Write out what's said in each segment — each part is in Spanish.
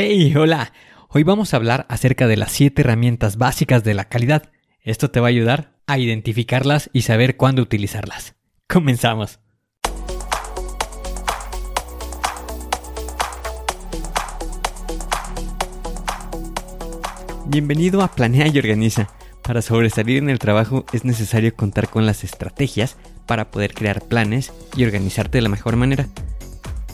Hey, hola. Hoy vamos a hablar acerca de las 7 herramientas básicas de la calidad. Esto te va a ayudar a identificarlas y saber cuándo utilizarlas. Comenzamos. Bienvenido a Planea y Organiza. Para sobresalir en el trabajo es necesario contar con las estrategias para poder crear planes y organizarte de la mejor manera.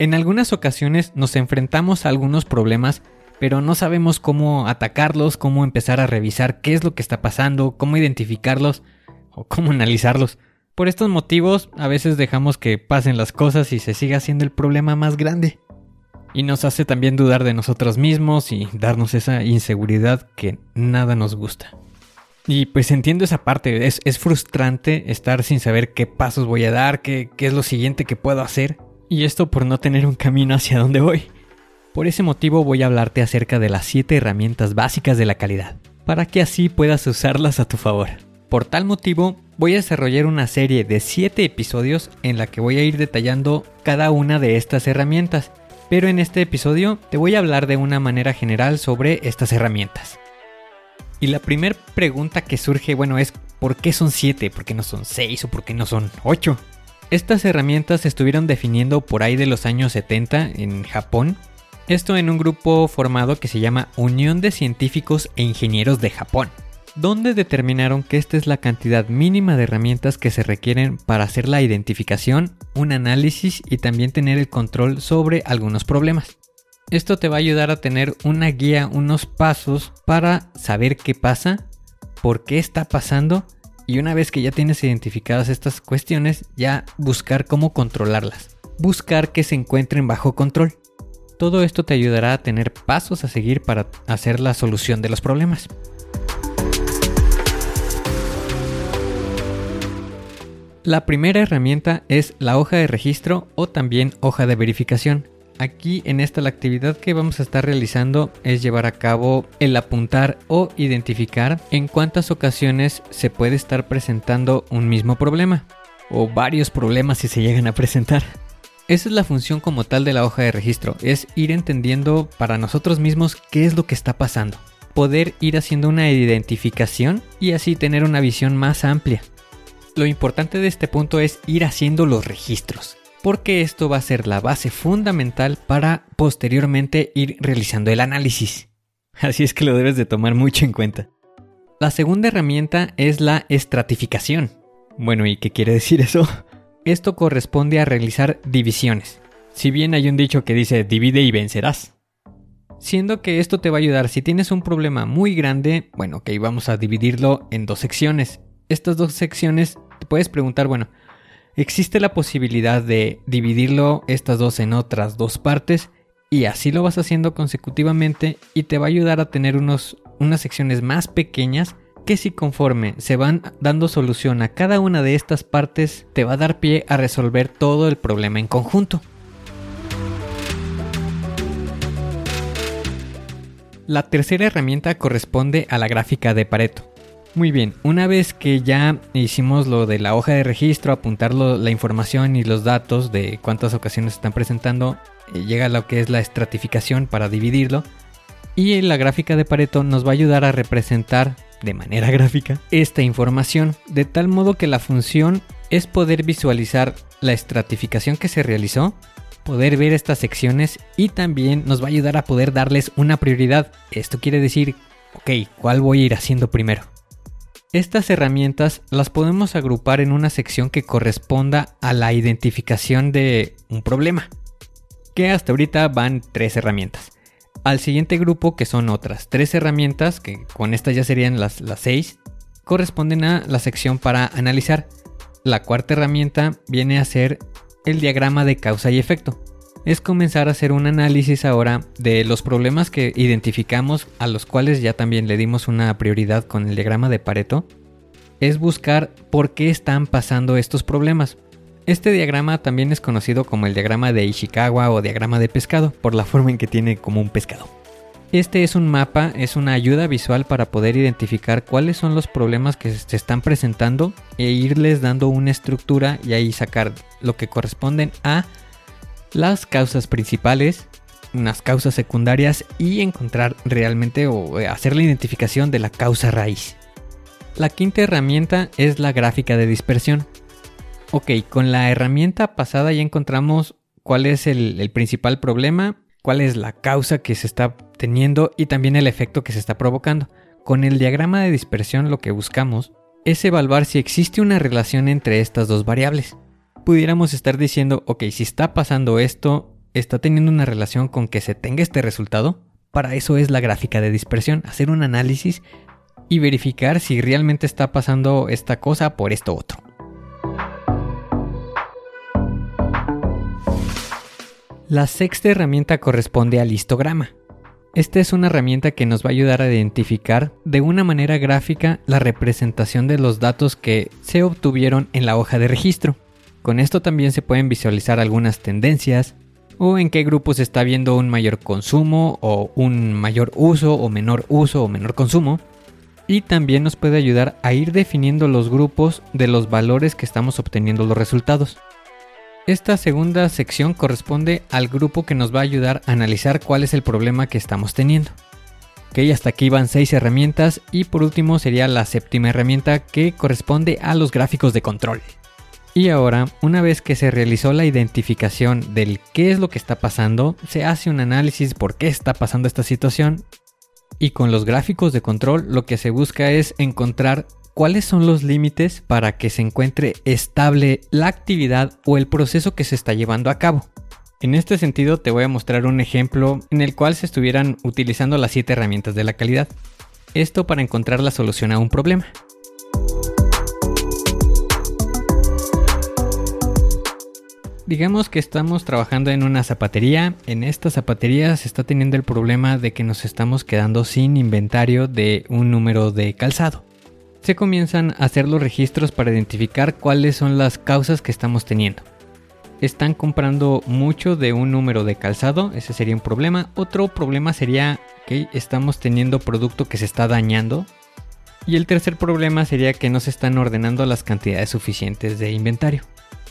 En algunas ocasiones nos enfrentamos a algunos problemas, pero no sabemos cómo atacarlos, cómo empezar a revisar qué es lo que está pasando, cómo identificarlos o cómo analizarlos. Por estos motivos, a veces dejamos que pasen las cosas y se siga haciendo el problema más grande. Y nos hace también dudar de nosotros mismos y darnos esa inseguridad que nada nos gusta. Y pues entiendo esa parte, es, frustrante estar sin saber qué pasos voy a dar, qué es lo siguiente que puedo hacer. Y esto por no tener un camino hacia donde voy. Por ese motivo voy a hablarte acerca de las 7 herramientas básicas de la calidad, para que así puedas usarlas a tu favor. Por tal motivo, voy a desarrollar una serie de 7 episodios en la que voy a ir detallando cada una de estas herramientas, pero en este episodio te voy a hablar de una manera general sobre estas herramientas. Y la primera pregunta que surge, bueno, es ¿por qué son 7? ¿Por qué no son 6 o por qué no son 8? Estas herramientas se estuvieron definiendo por ahí de los años 70 en Japón. Esto en un grupo formado que se llama Unión de Científicos e Ingenieros de Japón, donde determinaron que esta es la cantidad mínima de herramientas que se requieren para hacer la identificación, un análisis y también tener el control sobre algunos problemas. Esto te va a ayudar a tener una guía, unos pasos para saber qué pasa, por qué está pasando y una vez que ya tienes identificadas estas cuestiones, ya buscar cómo controlarlas. Buscar que se encuentren bajo control. Todo esto te ayudará a tener pasos a seguir para hacer la solución de los problemas. La primera herramienta es la hoja de registro o también hoja de verificación. Aquí en esta la actividad que vamos a estar realizando es llevar a cabo el apuntar o identificar en cuántas ocasiones se puede estar presentando un mismo problema o varios problemas si se llegan a presentar. Esa es la función como tal de la hoja de registro, es ir entendiendo para nosotros mismos qué es lo que está pasando, poder ir haciendo una identificación y así tener una visión más amplia. Lo importante de este punto es ir haciendo los registros, porque esto va a ser la base fundamental para posteriormente ir realizando el análisis. Así es que lo debes de tomar mucho en cuenta. La segunda herramienta es la estratificación. Bueno, ¿y qué quiere decir eso? Esto corresponde a realizar divisiones. Si bien hay un dicho que dice divide y vencerás. Siendo que esto te va a ayudar si tienes un problema muy grande, bueno, ok, vamos a dividirlo en dos secciones. Estas dos secciones te puedes preguntar, bueno, existe la posibilidad de dividirlo estas dos en otras dos partes y así lo vas haciendo consecutivamente y te va a ayudar a tener unos, unas secciones más pequeñas que si conforme se van dando solución a cada una de estas partes te va a dar pie a resolver todo el problema en conjunto. La tercera herramienta corresponde a la gráfica de Pareto. Muy bien, una vez que ya hicimos lo de la hoja de registro, apuntar la información y los datos de cuántas ocasiones están presentando, eh, llega lo que es la estratificación para dividirlo. Y la gráfica de Pareto nos va a ayudar a representar de manera gráfica esta información, de tal modo que la función es poder visualizar la estratificación que se realizó poder ver estas secciones y también nos va a ayudar a poder darles una prioridad. Esto quiere decir, ok, ¿cuál voy a ir haciendo primero? Estas herramientas las podemos agrupar en una sección que corresponda a la identificación de un problema, que hasta ahorita van tres herramientas. Al siguiente grupo, que son otras tres herramientas, que con estas ya serían las, las seis, corresponden a la sección para analizar. La cuarta herramienta viene a ser el diagrama de causa y efecto. Es comenzar a hacer un análisis ahora de los problemas que identificamos, a los cuales ya también le dimos una prioridad con el diagrama de Pareto. Es buscar por qué están pasando estos problemas. Este diagrama también es conocido como el diagrama de Ishikawa o diagrama de pescado, por la forma en que tiene como un pescado. Este es un mapa, es una ayuda visual para poder identificar cuáles son los problemas que se están presentando e irles dando una estructura y ahí sacar lo que corresponden a las causas principales, unas causas secundarias y encontrar realmente o eh, hacer la identificación de la causa raíz. La quinta herramienta es la gráfica de dispersión. Ok, con la herramienta pasada ya encontramos cuál es el, el principal problema, cuál es la causa que se está teniendo y también el efecto que se está provocando. Con el diagrama de dispersión lo que buscamos es evaluar si existe una relación entre estas dos variables. Pudiéramos estar diciendo, ok, si está pasando esto, está teniendo una relación con que se tenga este resultado. Para eso es la gráfica de dispersión, hacer un análisis y verificar si realmente está pasando esta cosa por esto otro. La sexta herramienta corresponde al histograma. Esta es una herramienta que nos va a ayudar a identificar de una manera gráfica la representación de los datos que se obtuvieron en la hoja de registro. Con esto también se pueden visualizar algunas tendencias o en qué grupos está habiendo un mayor consumo o un mayor uso o menor uso o menor consumo. Y también nos puede ayudar a ir definiendo los grupos de los valores que estamos obteniendo los resultados. Esta segunda sección corresponde al grupo que nos va a ayudar a analizar cuál es el problema que estamos teniendo. Ok, hasta aquí van seis herramientas y por último sería la séptima herramienta que corresponde a los gráficos de control. Y ahora, una vez que se realizó la identificación del qué es lo que está pasando, se hace un análisis por qué está pasando esta situación y con los gráficos de control lo que se busca es encontrar cuáles son los límites para que se encuentre estable la actividad o el proceso que se está llevando a cabo. En este sentido te voy a mostrar un ejemplo en el cual se estuvieran utilizando las 7 herramientas de la calidad. Esto para encontrar la solución a un problema. Digamos que estamos trabajando en una zapatería. En esta zapatería se está teniendo el problema de que nos estamos quedando sin inventario de un número de calzado se comienzan a hacer los registros para identificar cuáles son las causas que estamos teniendo. Están comprando mucho de un número de calzado, ese sería un problema. Otro problema sería que estamos teniendo producto que se está dañando. Y el tercer problema sería que no se están ordenando las cantidades suficientes de inventario.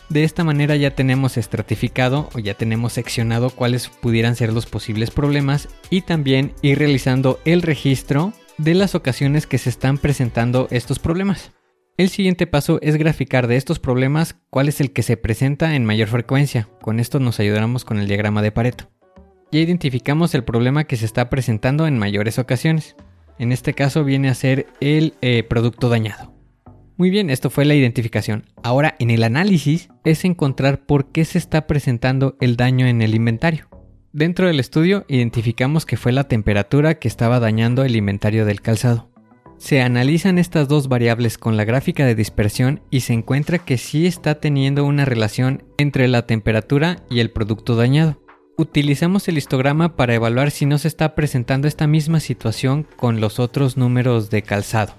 De esta manera ya tenemos estratificado o ya tenemos seccionado cuáles pudieran ser los posibles problemas y también ir realizando el registro de las ocasiones que se están presentando estos problemas. El siguiente paso es graficar de estos problemas cuál es el que se presenta en mayor frecuencia. Con esto nos ayudaremos con el diagrama de Pareto. Ya identificamos el problema que se está presentando en mayores ocasiones. En este caso viene a ser el eh, producto dañado. Muy bien, esto fue la identificación. Ahora en el análisis es encontrar por qué se está presentando el daño en el inventario. Dentro del estudio identificamos que fue la temperatura que estaba dañando el inventario del calzado. Se analizan estas dos variables con la gráfica de dispersión y se encuentra que sí está teniendo una relación entre la temperatura y el producto dañado. Utilizamos el histograma para evaluar si no se está presentando esta misma situación con los otros números de calzado.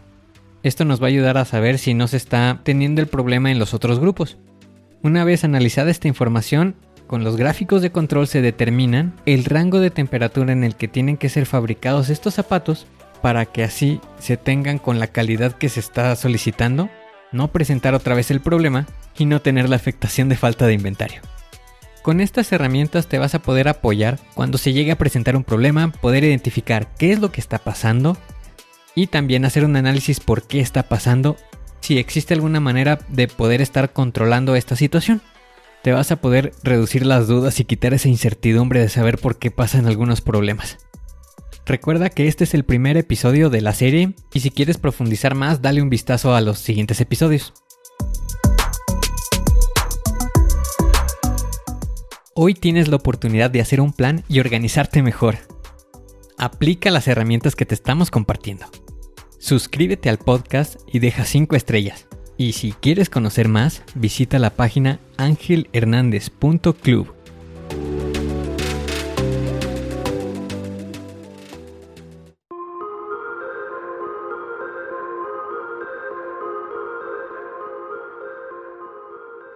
Esto nos va a ayudar a saber si no se está teniendo el problema en los otros grupos. Una vez analizada esta información, con los gráficos de control se determinan el rango de temperatura en el que tienen que ser fabricados estos zapatos para que así se tengan con la calidad que se está solicitando, no presentar otra vez el problema y no tener la afectación de falta de inventario. Con estas herramientas te vas a poder apoyar cuando se llegue a presentar un problema, poder identificar qué es lo que está pasando y también hacer un análisis por qué está pasando, si existe alguna manera de poder estar controlando esta situación. te vas a poder reducir las dudas y quitar esa incertidumbre de saber por qué pasan algunos problemas. Recuerda que este es el primer episodio de la serie y si quieres profundizar más dale un vistazo a los siguientes episodios. Hoy tienes la oportunidad de hacer un plan y organizarte mejor. Aplica las herramientas que te estamos compartiendo. Suscríbete al podcast y deja 5 estrellas. Y si quieres conocer más, visita la página angelhernandez.club.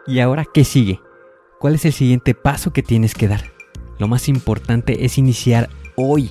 ¿Y ahora qué sigue? ¿Cuál es el siguiente paso que tienes que dar? Lo más importante es iniciar hoy,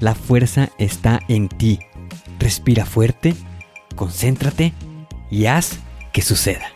la fuerza está en ti. Respira fuerte, concéntrate y haz que suceda.